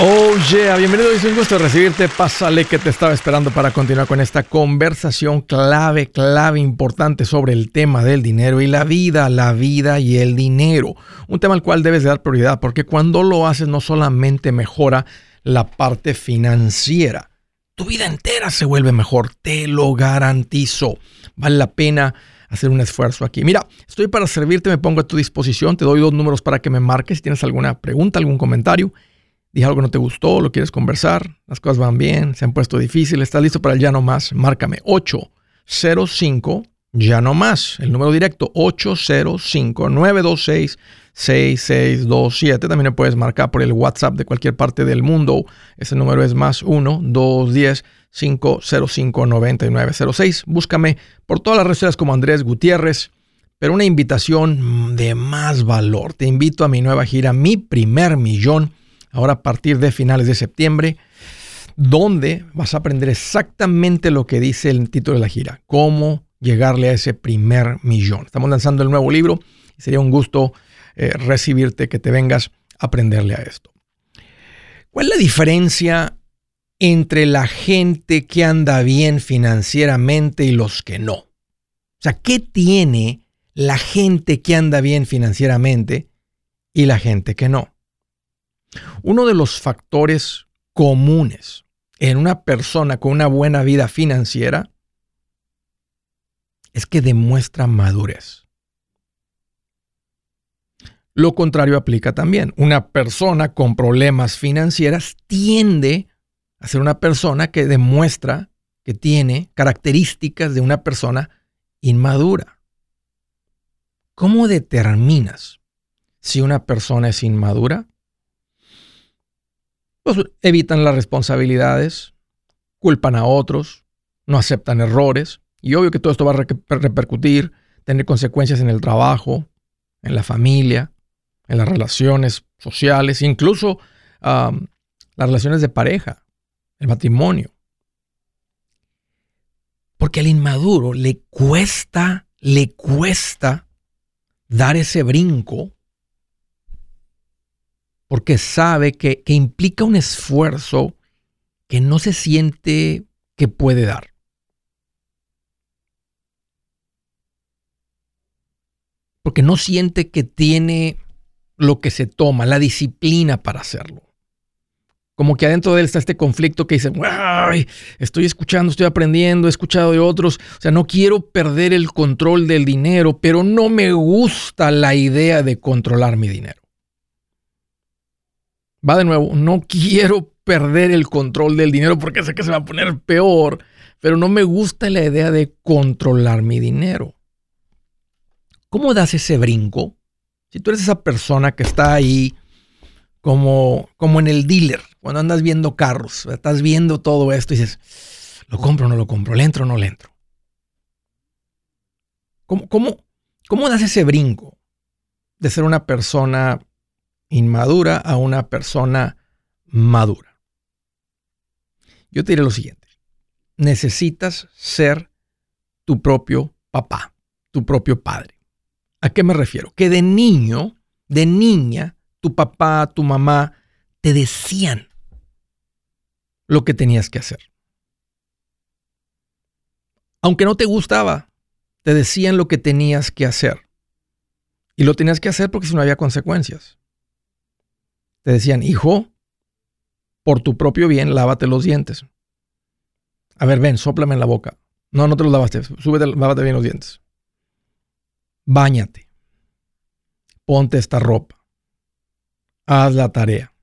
Oh yeah, bienvenido, es un gusto recibirte. Pásale que te estaba esperando para continuar con esta conversación clave, clave, importante sobre el tema del dinero y la vida, la vida y el dinero. Un tema al cual debes dar prioridad porque cuando lo haces no solamente mejora la parte financiera, tu vida entera se vuelve mejor, te lo garantizo. Vale la pena hacer un esfuerzo aquí. Mira, estoy para servirte, me pongo a tu disposición, te doy dos números para que me marques si tienes alguna pregunta, algún comentario dije algo que no te gustó, lo quieres conversar, las cosas van bien, se han puesto difíciles, estás listo para el ya no más, márcame 805 ya no más, el número directo 805 926 6627. También me puedes marcar por el WhatsApp de cualquier parte del mundo. Ese número es más 1 210 505 9906. Búscame por todas las redes como Andrés Gutiérrez. Pero una invitación de más valor. Te invito a mi nueva gira, Mi Primer Millón ahora a partir de finales de septiembre, donde vas a aprender exactamente lo que dice el título de la gira, cómo llegarle a ese primer millón. Estamos lanzando el nuevo libro y sería un gusto eh, recibirte, que te vengas a aprenderle a esto. ¿Cuál es la diferencia entre la gente que anda bien financieramente y los que no? O sea, ¿qué tiene la gente que anda bien financieramente y la gente que no? Uno de los factores comunes en una persona con una buena vida financiera es que demuestra madurez. Lo contrario aplica también. Una persona con problemas financieros tiende a ser una persona que demuestra que tiene características de una persona inmadura. ¿Cómo determinas si una persona es inmadura? Pues evitan las responsabilidades, culpan a otros, no aceptan errores. Y obvio que todo esto va a repercutir, tener consecuencias en el trabajo, en la familia, en las relaciones sociales, incluso las relaciones de pareja, el matrimonio. Porque al inmaduro le cuesta, le cuesta dar ese brinco porque sabe que, implica un esfuerzo que no se siente que puede dar. Porque no siente que tiene lo que se toma, la disciplina para hacerlo. Como que adentro de él está este conflicto que dice, Ay, estoy escuchando, estoy aprendiendo, he escuchado de otros, o sea, no quiero perder el control del dinero, pero no me gusta la idea de controlar mi dinero va de nuevo, no quiero perder el control del dinero porque sé que se va a poner peor, pero no me gusta la idea de controlar mi dinero. ¿Cómo das ese brinco? Si tú eres esa persona que está ahí como, como en el dealer, cuando andas viendo carros, estás viendo todo esto y dices, ¿lo compro o no lo compro? ¿Le entro o no le entro? ¿Cómo, cómo, cómo das ese brinco de ser una persona inmadura a una persona madura. Yo te diré lo siguiente. Necesitas ser tu propio papá, tu propio padre. ¿A qué me refiero? Que de niño, de niña, tu papá, tu mamá te decían lo que tenías que hacer. Aunque no te gustaba, te decían lo que tenías que hacer. Y lo tenías que hacer porque si no había consecuencias te decían, hijo, por tu propio bien, lávate los dientes. A ver, ven, soplame en la boca. No, no te los lavaste. Súbete, lávate bien los dientes. Báñate. Ponte esta ropa. Haz la tarea.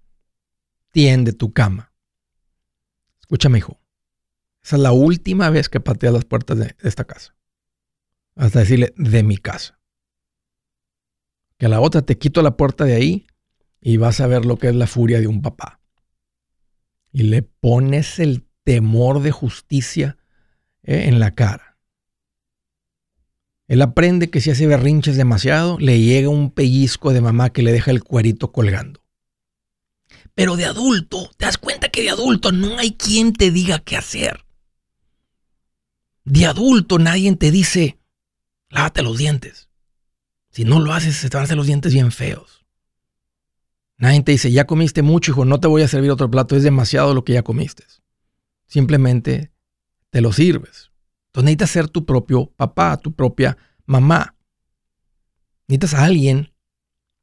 Tiende tu cama. Escúchame, hijo. Esa es la última vez que pateas las puertas de esta casa. Hasta decirle, de mi casa. Que a la otra te quito la puerta de ahí y vas a ver lo que es la furia de un papá. Y le pones el temor de justicia eh, en la cara. Él aprende que si hace berrinches demasiado, le llega un pellizco de mamá que le deja el cuerito colgando. Pero de adulto, te das cuenta que de adulto no hay quien te diga qué hacer. De adulto nadie te dice, lávate los dientes. Si no lo haces, te van a hacer los dientes bien feos. Nadie te dice, ya comiste mucho, hijo, no te voy a servir otro plato, es demasiado lo que ya comiste. Simplemente te lo sirves. Entonces necesitas ser tu propio papá, tu propia mamá. Necesitas a alguien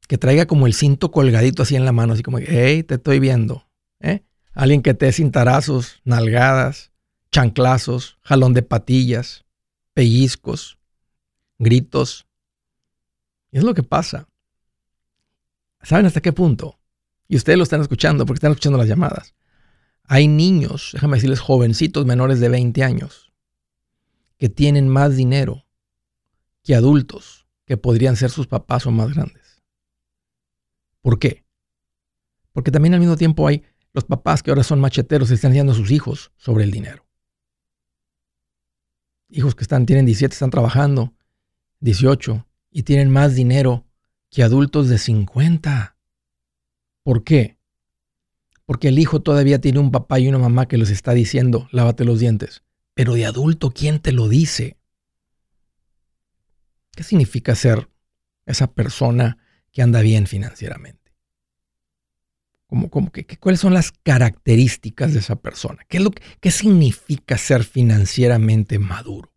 que traiga como el cinto colgadito así en la mano, así como, hey, te estoy viendo. ¿eh? Alguien que te dé cintarazos, nalgadas, chanclazos, jalón de patillas, pellizcos, gritos. Y es lo que pasa. ¿Saben hasta qué punto? Y ustedes lo están escuchando porque están escuchando las llamadas. Hay niños, déjame decirles, jovencitos menores de 20 años, que tienen más dinero que adultos que podrían ser sus papás o más grandes. ¿Por qué? Porque también al mismo tiempo hay los papás que ahora son macheteros y están enseñando a sus hijos sobre el dinero. Hijos que están, tienen 17, están trabajando, 18, y tienen más dinero que adultos de 50. ¿Por qué? Porque el hijo todavía tiene un papá y una mamá que les está diciendo, lávate los dientes. Pero de adulto, ¿quién te lo dice? ¿Qué significa ser esa persona que anda bien financieramente? ¿Cómo, cómo, qué, ¿Cuáles son las características de esa persona? ¿Qué, es lo, ¿Qué significa ser financieramente maduro?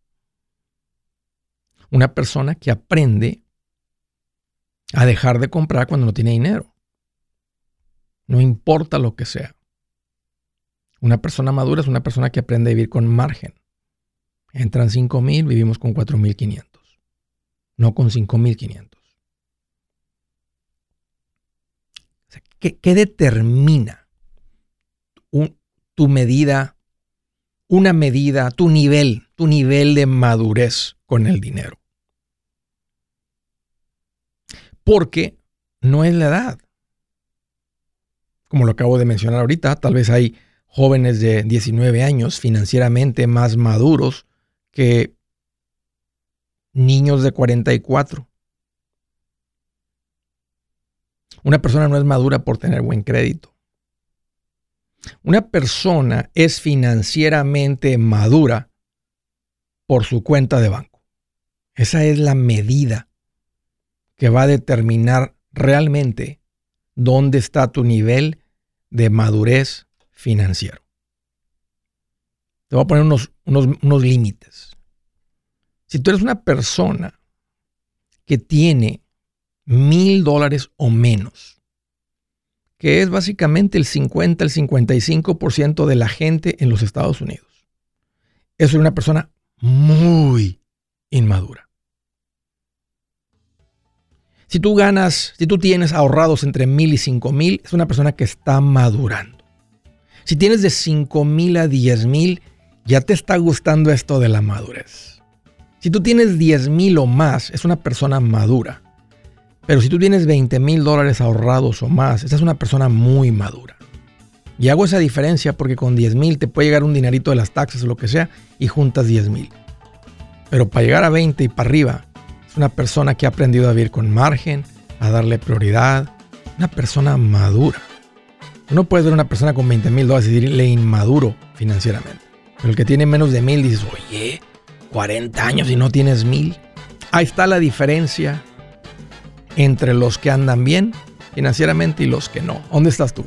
Una persona que aprende a dejar de comprar cuando no tiene dinero. No importa lo que sea. Una persona madura es una persona que aprende a vivir con margen. Entran 5 mil, vivimos con 4 mil 500, no con 5 mil 500. ¿qué, determina tu medida, una medida, tu nivel, tu nivel de madurez con el dinero? Porque no es la edad. Como lo acabo de mencionar ahorita, tal vez hay jóvenes de 19 años financieramente más maduros que niños de 44. Una persona no es madura por tener buen crédito. Una persona es financieramente madura por su cuenta de banco. Esa es la medida que va a determinar realmente dónde está tu nivel de madurez financiero. Te voy a poner unos, unos, límites. Si tú eres una persona que tiene mil dólares o menos, que es básicamente el 50, el 55% de la gente en los Estados Unidos, es una persona muy inmadura. Si tú ganas, si tú tienes ahorrados entre mil y cinco mil, es una persona que está madurando. Si tienes de cinco mil a diez mil, ya te está gustando esto de la madurez. Si tú tienes diez mil o más, es una persona madura. Pero si tú tienes 20 mil dólares ahorrados o más, esa es una persona muy madura. Y hago esa diferencia porque con 10 mil te puede llegar un dinerito de las taxas o lo que sea y juntas 10 mil. Pero para llegar a 20 y para arriba, es una persona que ha aprendido a vivir con margen, a darle prioridad. Una persona madura. No puedes ver una persona con 20 mil dólares y decirle inmaduro financieramente. Pero el que tiene menos de mil dices, oye, 40 años y no tienes mil. Ahí está la diferencia entre los que andan bien financieramente y los que no. ¿Dónde estás tú?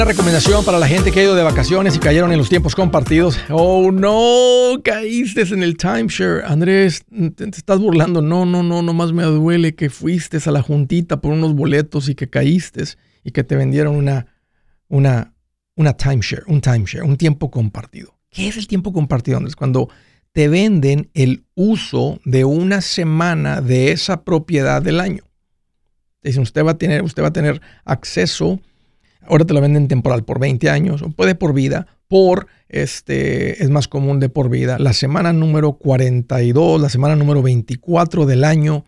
Una recomendación para la gente que ha ido de vacaciones y cayeron en los tiempos compartidos. Oh, no, caíste en el timeshare. Andrés, te, estás burlando. No, no, no, nomás me duele que fuiste a la juntita por unos boletos y que caíste y que te vendieron una, una, una timeshare, un timeshare, un tiempo compartido. ¿Qué es el tiempo compartido, Andrés? Cuando te venden el uso de una semana de esa propiedad del año. Dicen, usted va a tener, usted va a tener acceso Ahora te lo venden temporal por 20 años o puede por vida. Por, este, es más común de por vida. La semana número 42, la semana número 24 del año,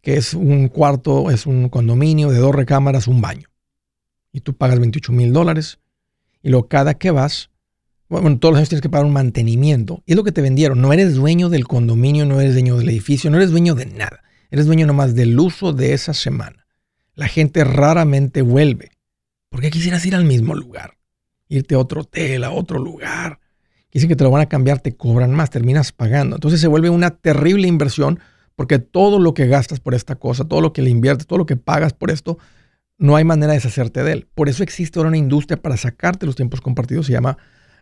que es un cuarto, es un condominio de dos recámaras, un baño. Y tú pagas 28 mil dólares. Y luego cada que vas, bueno, todos los años tienes que pagar un mantenimiento. Y es lo que te vendieron. No eres dueño del condominio, no eres dueño del edificio, no eres dueño de nada. Eres dueño nomás del uso de esa semana. La gente raramente vuelve. ¿Por qué quisieras ir al mismo lugar? Irte a otro hotel, a otro lugar. Dicen que te lo van a cambiar, te cobran más, terminas pagando. Entonces se vuelve una terrible inversión porque todo lo que gastas por esta cosa, todo lo que le inviertes, todo lo que pagas por esto, no hay manera de deshacerte de él. Por eso existe ahora una industria para sacarte los tiempos compartidos. Se llama,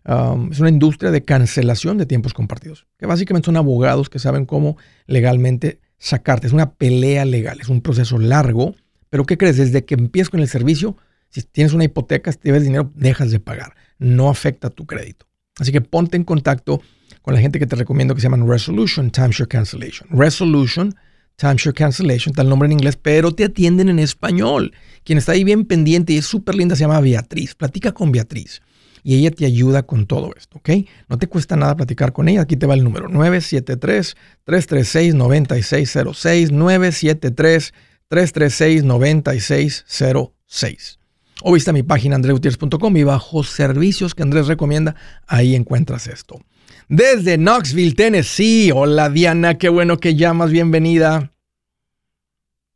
um, es una industria de cancelación de tiempos compartidos. Que básicamente son abogados que saben cómo legalmente sacarte. Es una pelea legal, es un proceso largo. Pero ¿qué crees? Desde que empiezas con el servicio, si tienes una hipoteca, si debes dinero, dejas de pagar. No afecta tu crédito. Así que ponte en contacto con la gente que te recomiendo que se llaman Resolution Timeshare Cancellation. Resolution Timeshare Cancellation, está el nombre en inglés, pero te atienden en español. Quien está ahí bien pendiente y es súper linda se llama Beatriz. Platica con Beatriz y ella te ayuda con todo esto, ¿ok? No te cuesta nada platicar con ella. Aquí te va el número 973-336-9606, 973-336-9606. O visita mi página andresgutierrez.com y bajo servicios que Andrés recomienda, ahí encuentras esto. Desde Knoxville, Tennessee. Hola Diana, qué bueno que llamas, bienvenida.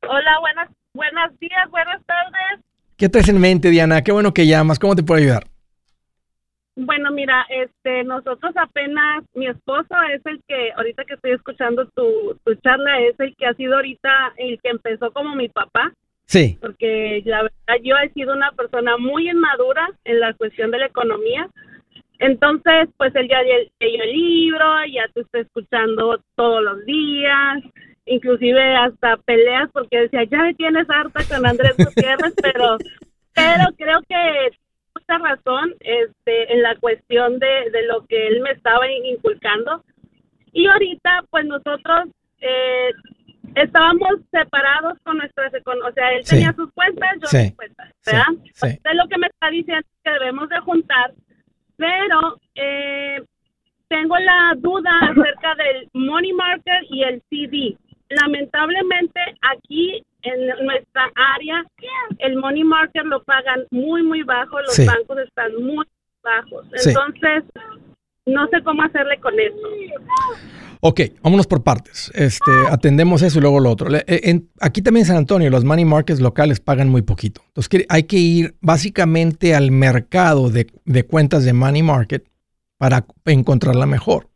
Hola, buenas, buenos días, buenas tardes. ¿Qué traes en mente, Diana? Qué bueno que llamas, ¿cómo te puedo ayudar? Bueno, mira, este, nosotros apenas, mi esposo es el que, ahorita que estoy escuchando tu, tu charla, es el que ha sido ahorita el que empezó como mi papá. Sí. Porque la verdad yo he sido una persona muy inmadura en la cuestión de la economía. Entonces, pues él ya leyó el libro, ya te está escuchando todos los días, inclusive hasta peleas porque decía, ya me tienes harta con Andrés Gutiérrez, pero, pero creo que mucha razón este, en la cuestión de, de lo que él me estaba inculcando. Y ahorita, pues nosotros eh, estábamos separados con nuestras o sea, él tenía sus cuentas, yo mis cuentas, ¿verdad? es lo que me está diciendo que debemos de juntar, pero eh, tengo la duda acerca del money market y el CD. Lamentablemente aquí en nuestra área el money market lo pagan muy muy bajo, los bancos están muy bajos, entonces no sé cómo hacerle con eso. Ok, vámonos por partes. Este, atendemos eso y luego lo otro. Eh, aquí también en San Antonio, los money markets locales pagan muy poquito. Entonces hay que ir básicamente al mercado de, cuentas de money market para encontrar la mejor.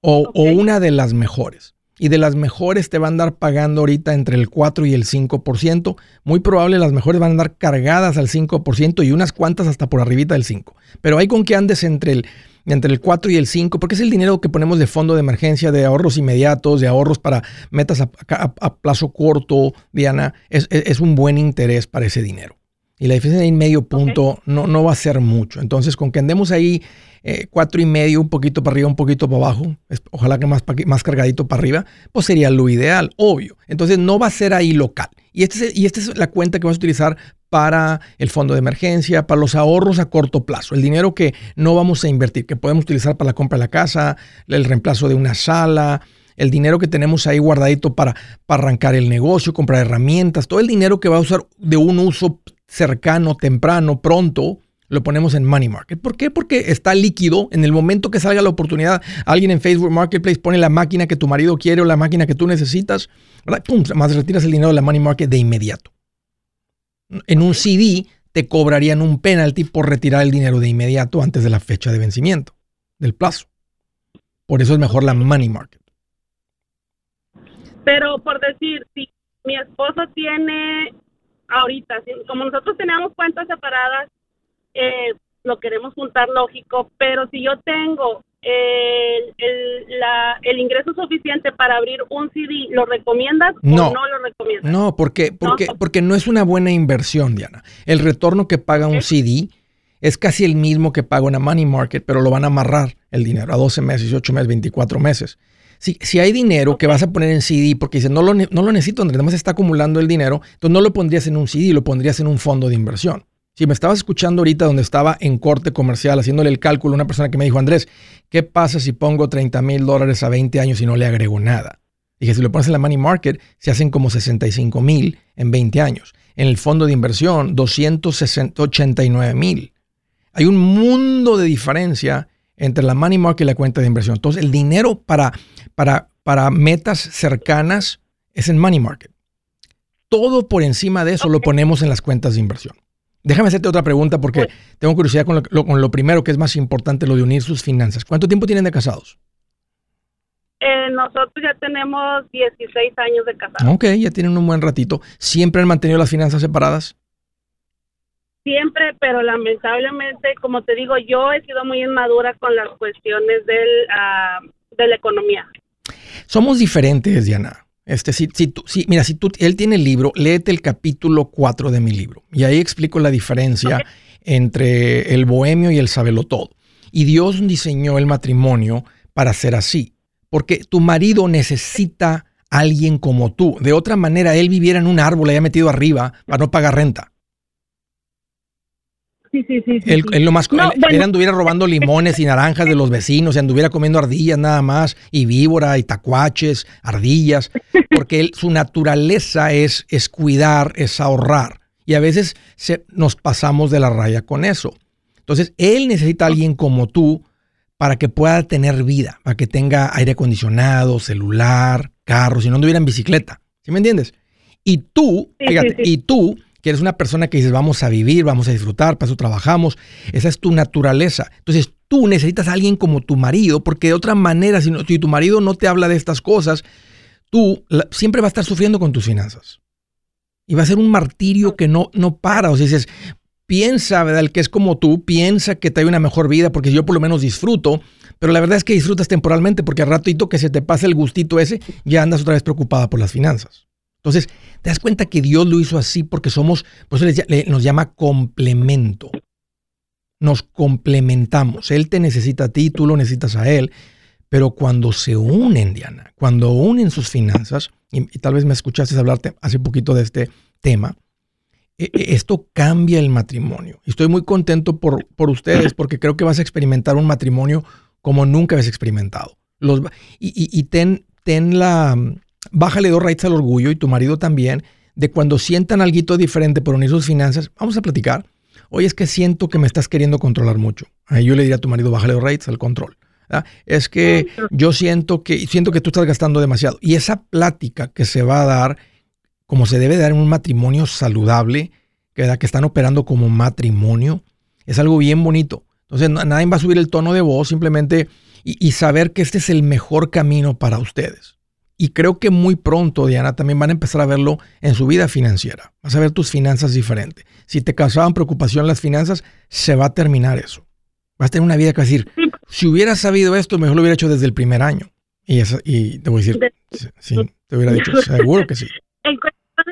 O, o, una de las mejores. y de las mejores te van a andar pagando ahorita entre el 4 y el 5%. Muy probable las mejores van a andar cargadas al 5% y unas cuantas hasta por arribita del 5%. Pero hay con que andes entre el, entre el 4 y el 5, porque es el dinero que ponemos de fondo de emergencia, de ahorros inmediatos, de ahorros para metas a, plazo corto, Diana. Es, un buen interés para ese dinero. Y la diferencia de medio punto no, no va a ser mucho. Entonces, con que andemos ahí eh, cuatro y medio, un poquito para arriba, un poquito para abajo, ojalá que más, más cargadito para arriba, pues sería lo ideal, obvio. Entonces no va a ser ahí local. Y esta es, y este es la cuenta que vas a utilizar para el fondo de emergencia, para los ahorros a corto plazo, el dinero que no vamos a invertir, que podemos utilizar para la compra de la casa, el reemplazo de una sala, el dinero que tenemos ahí guardadito para, para arrancar el negocio, comprar herramientas, todo el dinero que va a usar de un uso cercano, temprano, pronto, lo ponemos en Money Market. ¿Por qué? Porque está líquido. En el momento que salga la oportunidad, alguien en Facebook Marketplace pone la máquina que tu marido quiere o la máquina que tú necesitas, ¿verdad? ¡Pum! Más retiras el dinero de la Money Market de inmediato. En un CD te cobrarían un penalty por retirar el dinero de inmediato antes de la fecha de vencimiento, del plazo. Por eso es mejor la Money Market. Pero por decir, si mi esposo tiene ahorita, como nosotros teníamos cuentas separadas, eh, lo queremos juntar lógico, pero si yo tengo el, el, ingreso suficiente para abrir un CD, ¿lo recomiendas no, o no lo recomiendas? No, porque, porque, no. porque no es una buena inversión, Diana. El retorno que paga un CD es casi el mismo que paga una money market, pero lo van a amarrar el dinero a 12 meses, 18 meses, 24 meses. Si, si hay dinero que vas a poner en CD porque dices, no lo, no lo necesito, Andrés, además está acumulando el dinero, entonces no lo pondrías en un CD, lo pondrías en un fondo de inversión. Si me estabas escuchando ahorita donde estaba en corte comercial haciéndole el cálculo, una persona que me dijo, Andrés, ¿qué pasa si pongo 30 mil dólares a 20 años y no le agrego nada? Dije, si lo pones en la money market, se hacen como 65 mil en 20 años. En el fondo de inversión, 289 mil. Hay un mundo de diferencia entre la money market y la cuenta de inversión. Entonces, el dinero para, para, para metas cercanas es en money market. Todo por encima de eso lo ponemos en las cuentas de inversión. Déjame hacerte otra pregunta porque tengo curiosidad con lo, primero que es más importante, lo de unir sus finanzas. ¿Cuánto tiempo tienen de casados? Eh, nosotros ya tenemos 16 años de casados. Ok, ya tienen un buen ratito. ¿Siempre han mantenido las finanzas separadas? Siempre, pero lamentablemente, como te digo, yo he sido muy inmadura con las cuestiones del, ah, de la economía. Somos diferentes, Diana. Este, si, si, si, mira, si tú, él tiene el libro, léete el capítulo 4 de mi libro. Y ahí explico la diferencia entre el bohemio y el todo. Y Dios diseñó el matrimonio para ser así. Porque tu marido necesita a alguien como tú. De otra manera, él viviera en un árbol haya metido arriba para no pagar renta. Sí, sí, sí. Él, lo más, él, anduviera robando limones y naranjas de los vecinos, y anduviera comiendo ardillas nada más, y víbora, y tacuaches, ardillas, porque él, su naturaleza es, es cuidar, es ahorrar. Y a veces se, nos pasamos de la raya con eso. Entonces, él necesita a alguien como tú para que pueda tener vida, para que tenga aire acondicionado, celular, carro, si no anduviera en bicicleta. ¿Sí me entiendes? Y tú, fíjate, y tú que eres una persona que dices, vamos a vivir, vamos a disfrutar, para eso trabajamos, esa es tu naturaleza. Entonces tú necesitas a alguien como tu marido, porque de otra manera, si, tu marido no te habla de estas cosas, tú siempre vas a estar sufriendo con tus finanzas. Y va a ser un martirio que no, no para. O sea, dices, piensa, ¿verdad? El que es como tú, piensa que te hay una mejor vida, porque yo por lo menos disfruto, pero la verdad es que disfrutas temporalmente, porque al ratito que se te pasa el gustito ese, ya andas otra vez preocupada por las finanzas. Entonces, te das cuenta que Dios lo hizo así porque somos, por eso nos llama complemento. Nos complementamos. Él te necesita a ti, tú lo necesitas a él. Pero cuando se unen, Diana, cuando unen sus finanzas, y, tal vez me escuchaste hablarte hace poquito de este tema, e, e, esto cambia el matrimonio. Y estoy muy contento por, por ustedes porque creo que vas a experimentar un matrimonio como nunca habías experimentado. Y, y ten, ten la, bájale dos raíces al orgullo y tu marido también, de cuando sientan algo diferente por unir sus finanzas, vamos a platicar. Oye, es que siento que me estás queriendo controlar mucho. Ahí yo le diría a tu marido, bájale dos raíces al control. Es que yo siento que, siento que tú estás gastando demasiado. Y esa plática que se va a dar, como se debe dar en un matrimonio saludable, que, que están operando como matrimonio, es algo bien bonito. Entonces, nadie va a subir el tono de voz, simplemente y saber que este es el mejor camino para ustedes Y creo que muy pronto, Diana, también van a empezar a verlo en su vida financiera. Vas a ver tus finanzas diferente. Si te causaban preocupación las finanzas, se va a terminar eso. Vas a tener una vida que va a decir, si hubiera sabido esto, mejor lo hubiera hecho desde el primer año. Y, y te voy a decir, sí, te hubiera dicho, seguro que sí.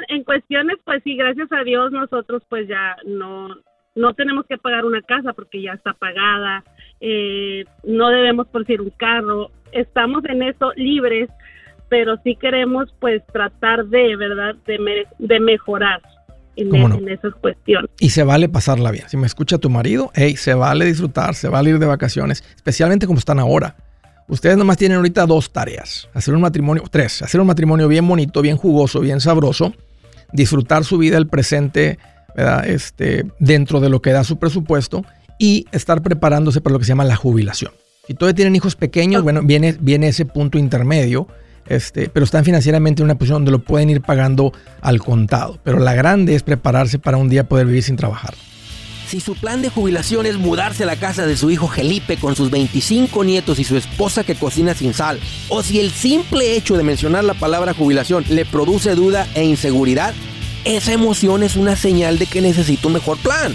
En, cuestiones, pues sí, gracias a Dios nosotros pues ya no, no tenemos que pagar una casa porque ya está pagada, eh, no debemos por decir un carro, estamos en eso libres, pero sí queremos pues tratar de, ¿verdad?, de, de mejorar. En, en, esas cuestiones. Y se vale pasarla bien. Si me escucha tu marido, hey, se vale disfrutar, se vale ir de vacaciones, especialmente como están ahora. Ustedes nomás tienen ahorita dos tareas. Hacer un matrimonio, tres, hacer un matrimonio bien bonito, bien jugoso, bien sabroso, disfrutar su vida, el presente, este, dentro de lo que da su presupuesto y estar preparándose para lo que se llama la jubilación. Si todavía tienen hijos pequeños, bueno, viene, viene ese punto intermedio, este, pero están financieramente en una posición donde lo pueden ir pagando al contado. Pero la grande es prepararse para un día poder vivir sin trabajar. Si su plan de jubilación es mudarse a la casa de su hijo Felipe con sus 25 nietos y su esposa que cocina sin sal, o si el simple hecho de mencionar la palabra jubilación le produce duda e inseguridad, esa emoción es una señal de que necesita un mejor plan.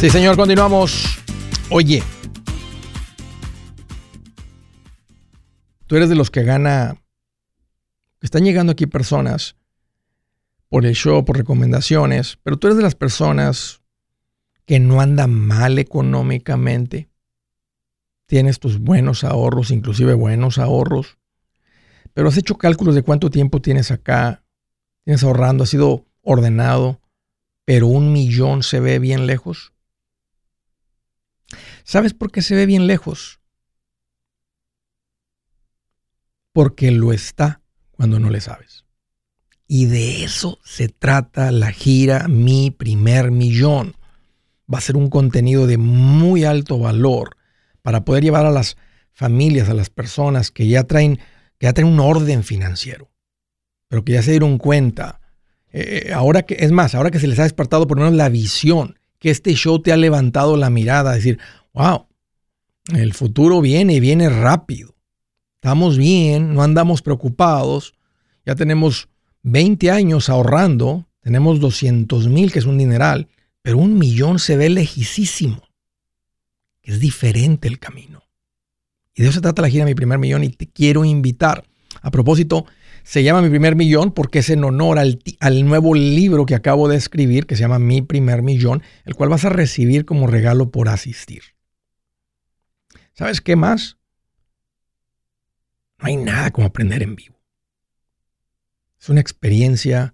Sí, señor, continuamos. Oye, tú eres de los que gana. Están llegando aquí personas por el show, por recomendaciones, pero tú eres de las personas que no andan mal económicamente. Tienes tus buenos ahorros, inclusive buenos ahorros, pero has hecho cálculos de cuánto tiempo tienes acá, tienes ahorrando, has sido ordenado, pero un millón se ve bien lejos. ¿Sabes por qué se ve bien lejos? Porque lo está cuando no le sabes. Y de eso se trata la gira Mi primer millón. Va a ser un contenido de muy alto valor para poder llevar a las familias, a las personas que ya traen, que ya traen un orden financiero, pero que ya se dieron cuenta. Eh, ahora que, es más, ahora que se les ha despertado por lo menos la visión, que este show te ha levantado la mirada, decir, wow, el futuro viene y viene rápido. Estamos bien, no andamos preocupados, ya tenemos 20 años ahorrando, tenemos 200 mil, que es un dineral, pero un millón se ve lejísimo. Es diferente el camino. Y de eso se trata la gira Mi Primer Millón y te quiero invitar. A propósito, se llama Mi Primer Millón porque es en honor al, al, nuevo libro que acabo de escribir que se llama Mi Primer Millón, el cual vas a recibir como regalo por asistir. ¿Sabes qué más? No hay nada como aprender en vivo. Es una experiencia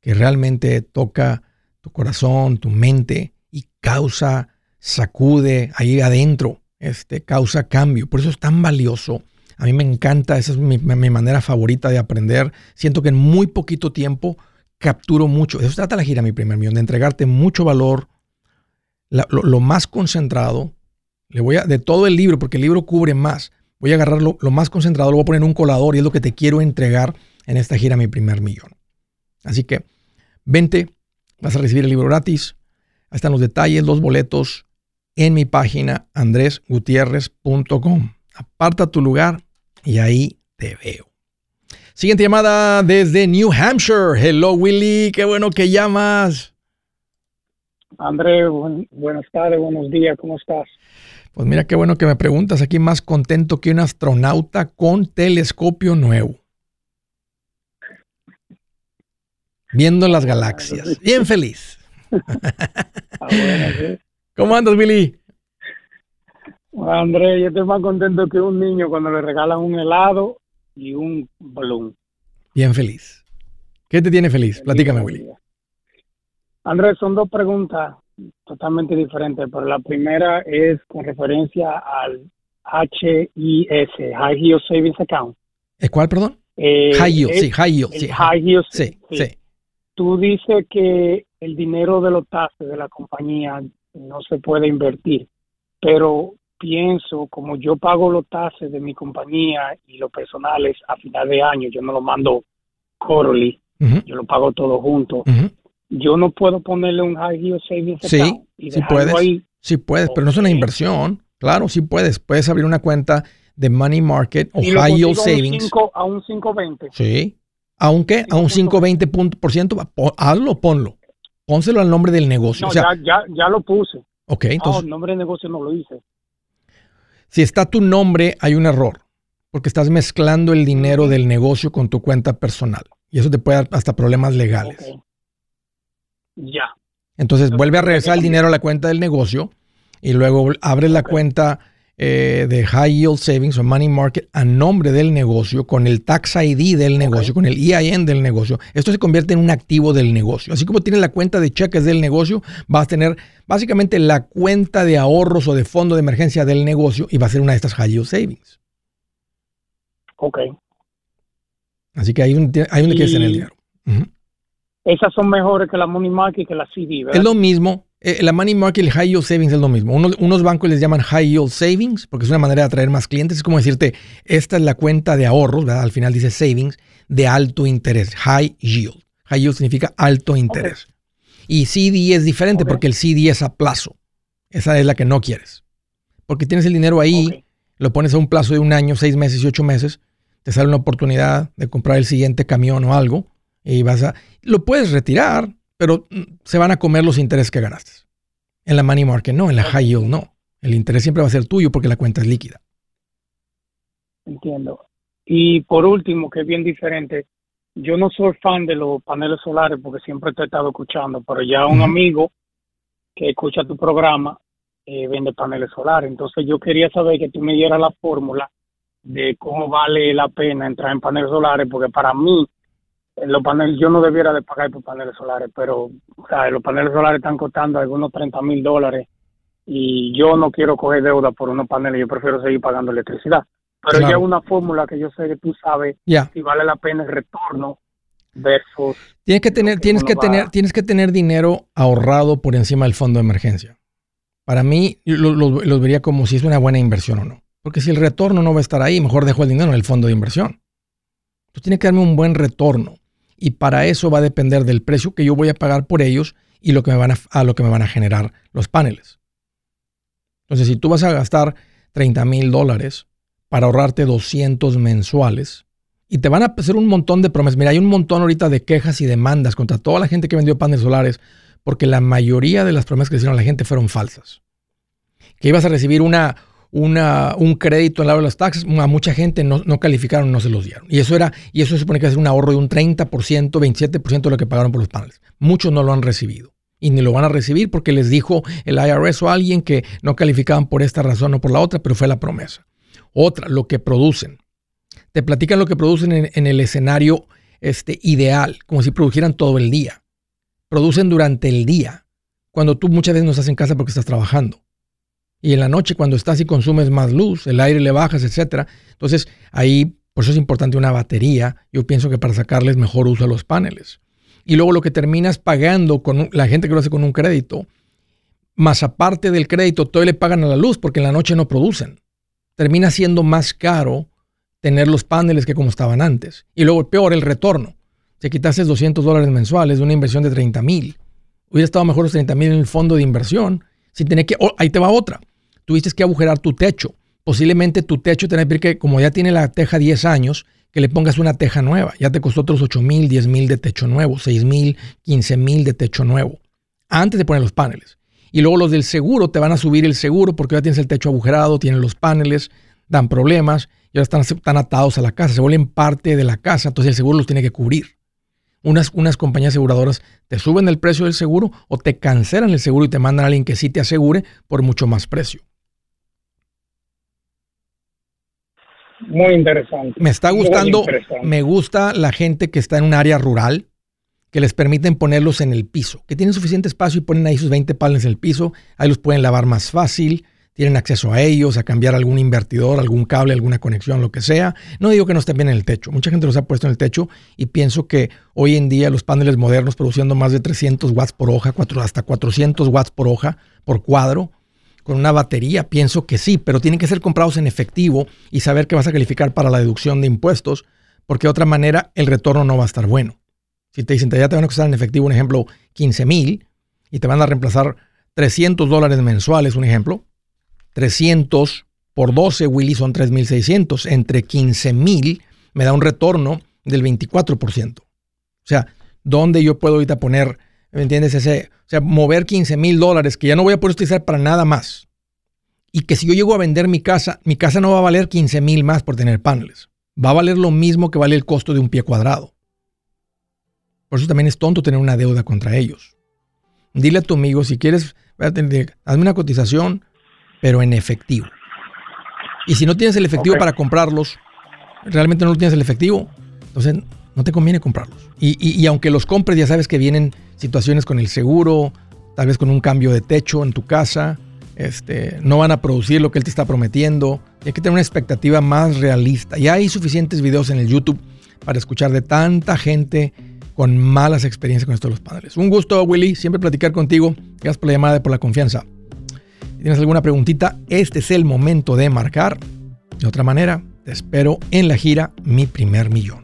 que realmente toca tu corazón, tu mente y causa, sacude ahí adentro, este, causa cambio. Por eso es tan valioso. A mí me encanta, esa es mi, manera favorita de aprender. Siento que en muy poquito tiempo capturo mucho. Eso trata la gira, mi primer millón, de entregarte mucho valor, lo más concentrado, le voy a, de todo el libro, porque el libro cubre más, voy a agarrar lo, más concentrado, lo voy a poner en un colador y es lo que te quiero entregar en esta gira Mi Primer Millón. Así que vente, vas a recibir el libro gratis. Ahí están los detalles, los boletos en mi página andresgutierrez.com. Aparta tu lugar y ahí te veo. Siguiente llamada desde New Hampshire. Hello Willy, qué bueno que llamas. Andrés, buenas tardes, buenos días, ¿cómo estás? Pues mira qué bueno que me preguntas aquí más contento que un astronauta con telescopio nuevo. Viendo las galaxias. Bien feliz. Ah, ¿Cómo andas, Billy? André, yo estoy más contento que un niño cuando le regalan un helado y un balón. Bien feliz. ¿Qué te tiene feliz? Platícame, Willy. Andrés, son dos preguntas totalmente diferentes, pero la primera es con referencia al HIS, High Yield Savings Account. ¿Es cuál, perdón? Eh, high Yield, sí, High Yield. Sí, high yield, sí, sí, Tú dices que el dinero de los taxes de la compañía no se puede invertir, pero pienso, como yo pago los taxes de mi compañía y los personales a final de año, yo no lo mando quarterly, yo lo pago todo junto. Yo no puedo ponerle un high yield savings sí, sí puedes, sí puedes, pero no es una inversión. Claro, sí puedes. Puedes abrir una cuenta de money market o high yield savings. a un 520. Sí. Aunque a un 520%, hazlo, ponlo. Pónselo al nombre del negocio. No, ya, ya, ya, lo puse. Ok, entonces. el nombre del negocio no lo hice. Si está tu nombre, hay un error, porque estás mezclando el dinero del negocio con tu cuenta personal. Y eso te puede dar hasta problemas legales. Ya. Entonces vuelve a regresar el dinero a la cuenta del negocio y luego abre la cuenta eh, de High Yield Savings o Money Market a nombre del negocio, con el Tax ID del negocio, con el EIN del negocio. Esto se convierte en un activo del negocio. Así como tienes la cuenta de cheques del negocio, vas a tener básicamente la cuenta de ahorros o de fondo de emergencia del negocio y va a ser una de estas High Yield Savings. Ok. Así que ahí, donde quieres tener el dinero. Esas son mejores que la Money Market y que la CD, ¿verdad? Es lo mismo. Eh, la money market y el high yield savings es lo mismo. Unos, bancos les llaman high yield savings porque es una manera de atraer más clientes. Es como decirte, esta es la cuenta de ahorros, al final dice savings, de alto interés, high yield. High yield significa alto interés. Y CD es diferente porque el CD es a plazo. Esa es la que no quieres. Porque tienes el dinero ahí, lo pones a un plazo de un año, seis meses y ocho meses, te sale una oportunidad de comprar el siguiente camión o algo y vas a... Lo puedes retirar, pero mm, se van a comer los intereses que ganaste. En la money market no, en la high yield no. El interés siempre va a ser tuyo porque la cuenta es líquida. Entiendo. Y por último, que es bien diferente, yo no soy fan de los paneles solares porque siempre te he estado escuchando, pero ya un amigo que escucha tu programa eh, vende paneles solares. Entonces yo quería saber que tú me dieras la fórmula de cómo vale la pena entrar en paneles solares, porque para mí los paneles, yo no debiera de pagar por paneles solares, pero o sea, los paneles solares están costando algunos 30 mil dólares y yo no quiero coger deuda por unos paneles, yo prefiero seguir pagando electricidad. Pero ya es una fórmula que yo sé que tú sabes si vale la pena el retorno versus tienes que tener tienes que tener tienes que tener dinero ahorrado por encima del fondo de emergencia. Para mí lo, vería como si es una buena inversión o no, porque si el retorno no va a estar ahí, mejor dejo el dinero en el fondo de inversión. Tú tienes que darme un buen retorno y para eso va a depender del precio que yo voy a pagar por ellos y lo que me van a, lo que me van a generar los paneles. Entonces, si tú vas a gastar 30 mil dólares para ahorrarte 200 mensuales y te van a hacer un montón de promesas, mira, hay un montón ahorita de quejas y demandas contra toda la gente que vendió paneles solares porque la mayoría de las promesas que hicieron a la gente fueron falsas. Que ibas a recibir una, un crédito en lado de los taxes, a mucha gente no, calificaron, no se los dieron. Y eso era, y eso se supone que es un ahorro de un 30%, 27% de lo que pagaron por los paneles. Muchos no lo han recibido. Y ni lo van a recibir porque les dijo el IRS o alguien que no calificaban por esta razón o por la otra, pero fue la promesa. Otra, lo que producen. Te platican lo que producen en, el escenario este, ideal, como si produjeran todo el día. Producen durante el día, cuando tú muchas veces no estás en casa porque estás trabajando y en la noche cuando estás y consumes más luz, el aire le bajas, etcétera. Entonces, ahí, por eso es importante una batería. Yo pienso que para sacarles mejor uso a los paneles. Y luego lo que terminas pagando con la gente que lo hace con un crédito, más aparte del crédito, todo le pagan a la luz porque en la noche no producen. Termina siendo más caro tener los paneles que como estaban antes. Y luego, peor, el retorno. Si quitases 200 dólares mensuales de una inversión de 30 mil, hubiera estado mejor los 30 mil en el fondo de inversión sin tener que. ahí te va otra tuviste que agujerar tu techo. Posiblemente tu techo tenés que, como ya tiene la teja 10 años, que le pongas una teja nueva. Ya te costó otros 8 mil, 10 mil de techo nuevo, 6 mil, 15 mil de techo nuevo. Antes de poner los paneles. Y luego los del seguro te van a subir el seguro porque ya tienes el techo agujerado, tienes los paneles, dan problemas, ya están, están atados a la casa, se vuelven parte de la casa, entonces el seguro los tiene que cubrir. Unas, unas compañías aseguradoras te suben el precio del seguro o te cancelan el seguro y te mandan a alguien que sí te asegure por mucho más precio. Muy interesante. Me está gustando, me gusta la gente que está en un área rural, que les permiten ponerlos en el piso, que tienen suficiente espacio y ponen ahí sus 20 palos en el piso, ahí los pueden lavar más fácil, tienen acceso a ellos, a cambiar algún invertidor, algún cable, alguna conexión, lo que sea. No digo que no estén bien en el techo, mucha gente los ha puesto en el techo y pienso que hoy en día los paneles modernos produciendo más de 300 watts por hoja, hasta 400 watts por hoja, por cuadro, con una batería, pienso que sí, pero tienen que ser comprados en efectivo y saber que vas a calificar para la deducción de impuestos, porque de otra manera el retorno no va a estar bueno. Si te dicen, ya te van a costar en efectivo, un ejemplo, 15 mil y te van a reemplazar 300 dólares mensuales, un ejemplo, 300 por 12, Willy, son 3.600. Entre 15.000 me da un retorno del 24%. O sea, ¿dónde yo puedo ahorita poner, ¿me entiendes? Ese, o sea, mover 15 mil dólares que ya no voy a poder utilizar para nada más. Y que si yo llego a vender mi casa, mi casa no va a valer 15 mil más por tener paneles. Va a valer lo mismo que vale el costo de un pie cuadrado. Por eso también es tonto tener una deuda contra ellos. Dile a tu amigo, si quieres, hazme una cotización, pero en efectivo. Y si no tienes el efectivo para comprarlos, realmente no tienes el efectivo, entonces no te conviene comprarlos. Y, aunque los compres, ya sabes que vienen situaciones con el seguro, tal vez con un cambio de techo en tu casa, este, no van a producir lo que él te está prometiendo. Hay que tener una expectativa más realista. Ya hay suficientes videos en el YouTube para escuchar de tanta gente con malas experiencias con estos los paneles. Un gusto, Willy, siempre platicar contigo. Gracias por la llamada y por la confianza tienes alguna preguntita, este es el momento de marcar. De otra manera, te espero en la gira Mi Primer Millón.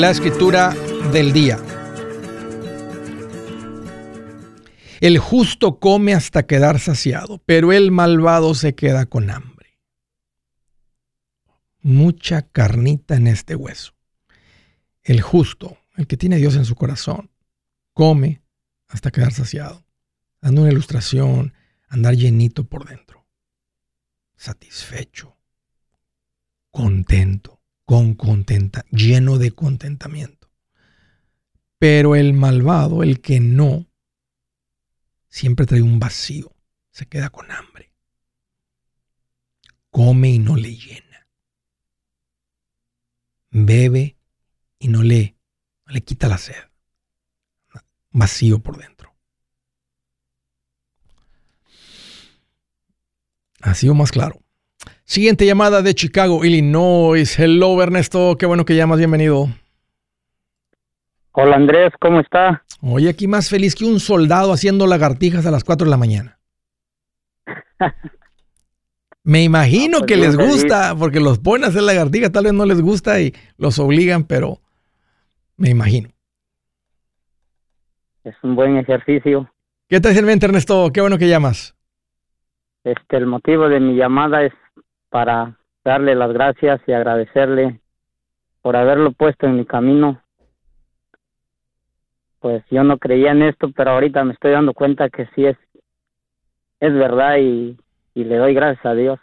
La escritura del día. El justo come hasta quedar saciado, pero el malvado se queda con hambre. Mucha carnita en este hueso. El justo, el que tiene Dios en su corazón, come hasta quedar saciado, dando una ilustración, andar llenito por dentro, satisfecho, contento con contenta, lleno de contentamiento. Pero el malvado, el que no, siempre trae un vacío, se queda con hambre. Come y no le llena. Bebe y no le, no le quita la sed. Vacío por dentro. Ha sido más claro. Siguiente llamada de Chicago, Illinois. Hello, Ernesto. Qué bueno que llamas. Bienvenido. Hola, Andrés. ¿Cómo está? Oye, aquí más feliz que un soldado haciendo lagartijas a las 4 de la mañana. Me imagino pues que les gusta, porque los ponen a hacer lagartijas, tal vez no les gusta y los obligan, pero me imagino. Es un buen ejercicio. ¿Qué tal, Ernesto? Qué bueno que llamas. Este, el motivo de mi llamada es para darle las gracias y agradecerle por haberlo puesto en mi camino. Pues yo no creía en esto, pero ahorita me estoy dando cuenta que sí es, es verdad y, y le doy gracias a Dios.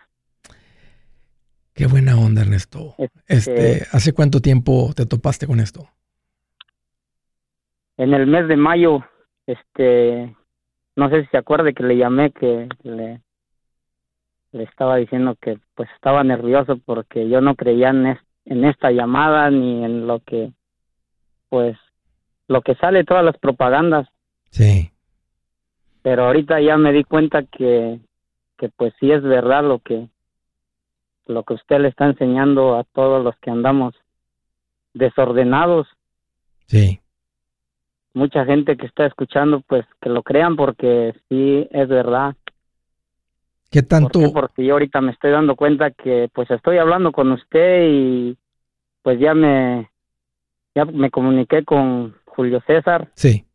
Qué buena onda, Ernesto. Este, ¿Hace cuánto tiempo te topaste con esto? En el mes de mayo, este, no sé si se acuerde que le llamé que le, le estaba diciendo que pues estaba nervioso porque yo no creía en, en esta llamada ni en lo que pues lo que sale todas las propagandas. Sí. Pero ahorita ya me di cuenta que que pues sí es verdad lo que lo que usted le está enseñando a todos los que andamos desordenados. Sí. Mucha gente que está escuchando, pues que lo crean porque sí es verdad. ¿Qué tanto? Porque yo ahorita me estoy dando cuenta que pues estoy hablando con usted y pues ya me ya me comuniqué con Julio César. Sí.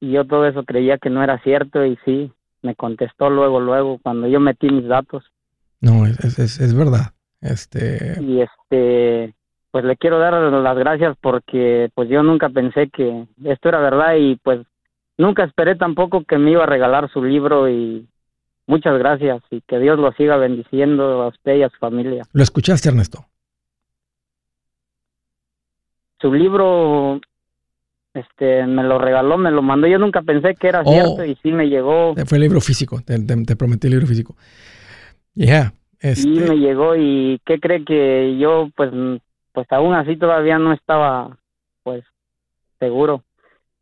Y yo todo eso creía que no era cierto y sí, me contestó luego, luego, cuando yo metí mis datos. No, es, es, es verdad. Este... Y este, pues le quiero dar las gracias porque pues yo nunca pensé que esto era verdad y pues nunca esperé tampoco que me iba a regalar su libro y muchas gracias y que Dios lo siga bendiciendo a usted y a su familia. ¿Lo escuchaste, Ernesto? Su libro este me lo regaló, me lo mandó. Yo nunca pensé que era cierto oh. y sí me llegó. Fue el libro físico, te, te prometí el libro físico. Yeah. Este... Y me llegó y ¿qué cree que yo pues pues aún así todavía no estaba pues seguro.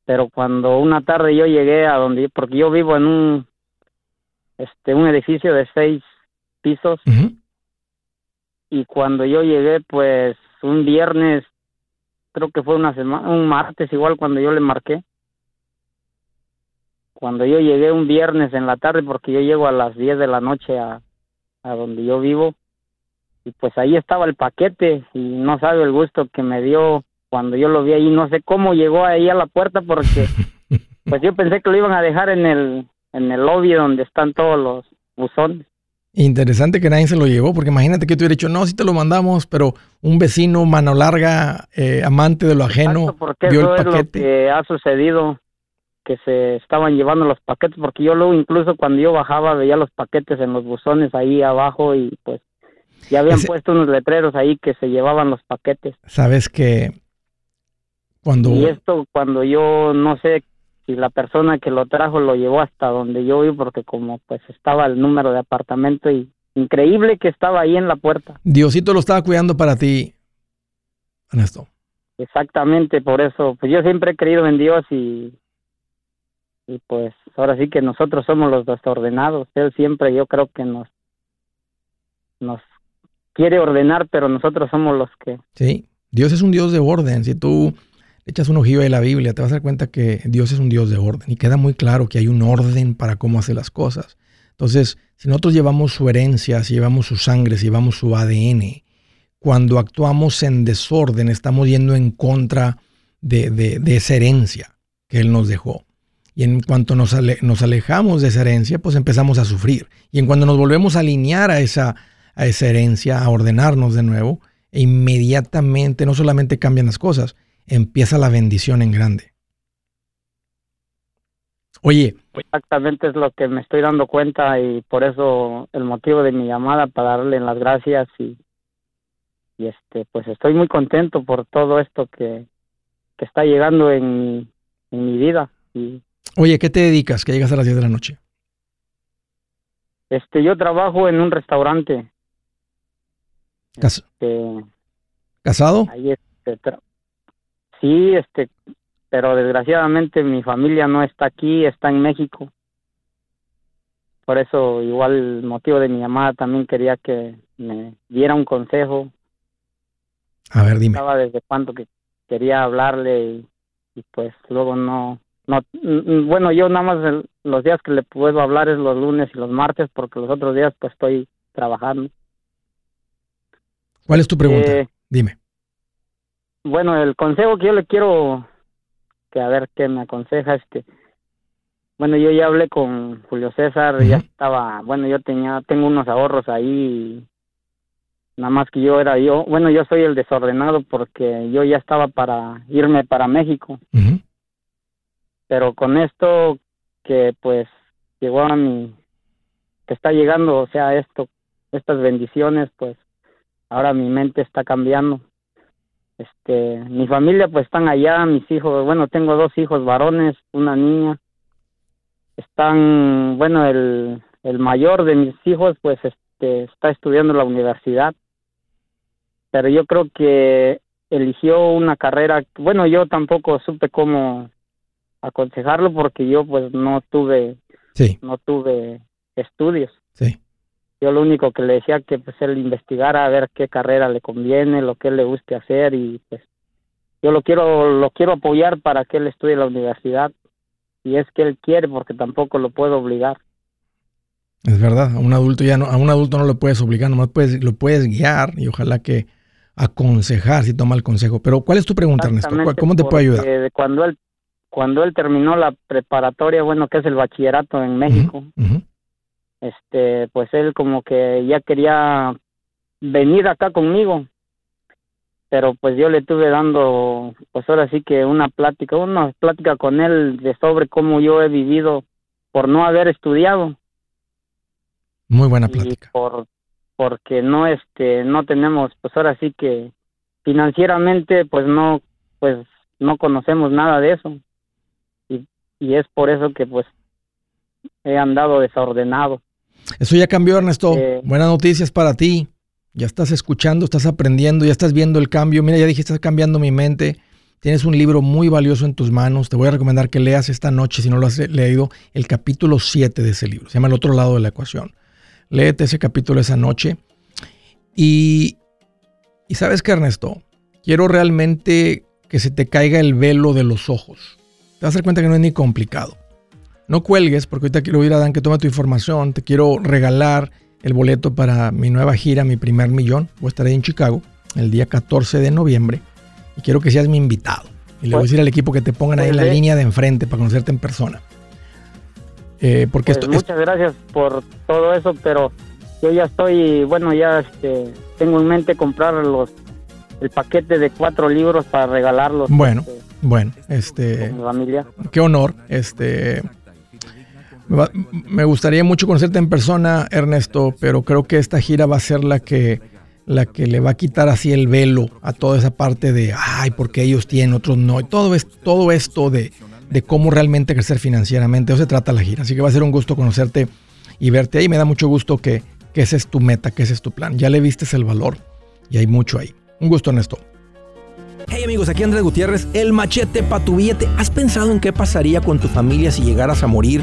Pero cuando una tarde yo llegué a donde porque yo vivo en un este un edificio de seis pisos. Y cuando yo llegué pues un viernes creo que fue una semana un martes igual cuando yo le marqué. Cuando yo llegué un viernes en la tarde porque yo llego a las 10 de la noche a a donde yo vivo y pues ahí estaba el paquete y no sabe el gusto que me dio cuando yo lo vi ahí, no sé cómo llegó ahí a la puerta porque pues yo pensé que lo iban a dejar en el en el lobby donde están todos los buzones. Interesante que nadie se lo llevó, porque imagínate que tú hubieras dicho, no, si te lo mandamos, pero un vecino mano larga, eh, amante de lo ajeno, porque vio el paquete. Es lo que ha sucedido que se estaban llevando los paquetes, porque yo luego incluso cuando yo bajaba veía los paquetes en los buzones ahí abajo y pues ya habían puesto unos letreros ahí que se llevaban los paquetes. Sabes que cuando... Y esto cuando yo no sé si la persona que lo trajo lo llevó hasta donde yo vivo, porque como pues estaba el número de apartamento y increíble que estaba ahí en la puerta. Diosito lo estaba cuidando para ti, Ernesto. Exactamente, por eso, pues yo siempre he creído en Dios y y pues ahora sí que nosotros somos los desordenados. Él siempre yo creo que nos nos quiere ordenar, pero nosotros somos los que... Sí, Dios es un Dios de orden. Si tú echas un ojillo de la Biblia, te vas a dar cuenta que Dios es un Dios de orden y queda muy claro que hay un orden para cómo hace las cosas. Entonces, si nosotros llevamos su herencia, si llevamos su sangre, si llevamos su ADN, cuando actuamos en desorden, estamos yendo en contra de, de esa herencia que Él nos dejó. Y en cuanto nos, nos alejamos de esa herencia, pues empezamos a sufrir. Y en cuando nos volvemos a alinear a esa, a esa herencia, a ordenarnos de nuevo, e inmediatamente no solamente cambian las cosas, empieza la bendición en grande. Oye. Exactamente es lo que me estoy dando cuenta y por eso el motivo de mi llamada para darle las gracias y, y este pues estoy muy contento por todo esto que, que está llegando en, en mi vida y Oye, ¿qué te dedicas? Que llegas a las 10 de la noche. Este, yo trabajo en un restaurante. Este, ¿Casado? Ahí este, sí, este, pero desgraciadamente mi familia no está aquí, está en México. Por eso, igual el motivo de mi llamada también quería que me diera un consejo. A ver, dime. Estaba desde cuánto que quería hablarle y pues luego no no, mm, bueno, yo nada más los días que le puedo hablar es los lunes y los martes porque los otros días pues estoy trabajando. ¿Cuál es tu pregunta? Eh, Dime. Bueno, el consejo que yo le quiero que a ver qué me aconseja este bueno, yo ya hablé con Julio César, ya estaba, bueno, yo tenía tengo unos ahorros ahí Nada más que yo era yo, bueno, yo soy el desordenado porque yo ya estaba para irme para México. Pero con esto que pues llegó a mi, que está llegando, o sea, esto, estas bendiciones, pues ahora mi mente está cambiando. Este, mi familia pues están allá, mis hijos, bueno, tengo dos hijos varones, una niña. Están, bueno, el, el mayor de mis hijos pues este, está estudiando en la universidad. Pero yo creo que eligió una carrera, bueno, yo tampoco supe cómo aconsejarlo porque yo pues no tuve sí. no tuve estudios. Sí. Yo lo único que le decía que pues él investigara a ver qué carrera le conviene, lo que él le guste hacer y pues yo lo quiero lo quiero apoyar para que él estudie en la universidad y es que él quiere porque tampoco lo puedo obligar. Es verdad, a un adulto ya no, a un adulto no lo puedes obligar, nomás puedes, lo puedes guiar y ojalá que aconsejar si toma el consejo. Pero ¿cuál es tu pregunta, Ernesto? ¿Cómo te puede ayudar? Cuando él cuando él terminó la preparatoria, bueno, que es el bachillerato en México, este, pues él como que ya quería venir acá conmigo, pero pues yo le estuve dando, pues ahora sí que una plática, una plática con él de sobre cómo yo he vivido por no haber estudiado. Muy buena plática. por porque no este no tenemos pues ahora sí que financieramente pues no pues no conocemos nada de eso y es por eso que pues he andado desordenado. Eso ya cambió, Ernesto. Buenas noticias para ti. Ya estás escuchando, estás aprendiendo, ya estás viendo el cambio. Mira, ya dije, estás cambiando mi mente. Tienes un libro muy valioso en tus manos. Te voy a recomendar que leas esta noche, si no lo has leído, el capítulo 7 de ese libro. Se llama El otro lado de la ecuación. Léete ese capítulo esa noche. Y, y sabes que, Ernesto, quiero realmente que se te caiga el velo de los ojos te vas a dar cuenta que no es ni complicado. No cuelgues, porque ahorita quiero ir a Dan que tome tu información. Te quiero regalar el boleto para mi nueva gira, mi primer millón. Voy a estar ahí en Chicago el día 14 de noviembre y quiero que seas mi invitado. Y le voy a decir al equipo que te pongan ahí en la pues línea de enfrente para conocerte en persona. Eh, porque pues muchas gracias por todo eso, pero yo ya estoy, bueno, ya este, tengo en mente comprar los el paquete de cuatro libros para regalarlos. Bueno. Este, bueno, este. familia. Qué honor. Este. Me gustaría mucho conocerte en persona, Ernesto, pero creo que esta gira va a ser la que, la que le va a quitar así el velo a toda esa parte de, ay, porque ellos tienen, otros no. Y todo, es, todo esto de, de cómo realmente crecer financieramente. Eso se trata la gira. Así que va a ser un gusto conocerte y verte ahí. Me da mucho gusto que, que ese es tu meta, que ese es tu plan. Ya le vistes el valor y hay mucho ahí. Un gusto, Ernesto. Hey amigos, aquí Andrés Gutiérrez, el machete para tu billete. ¿Has pensado en qué pasaría con tu familia si llegaras a morir?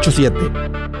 844-748-8887.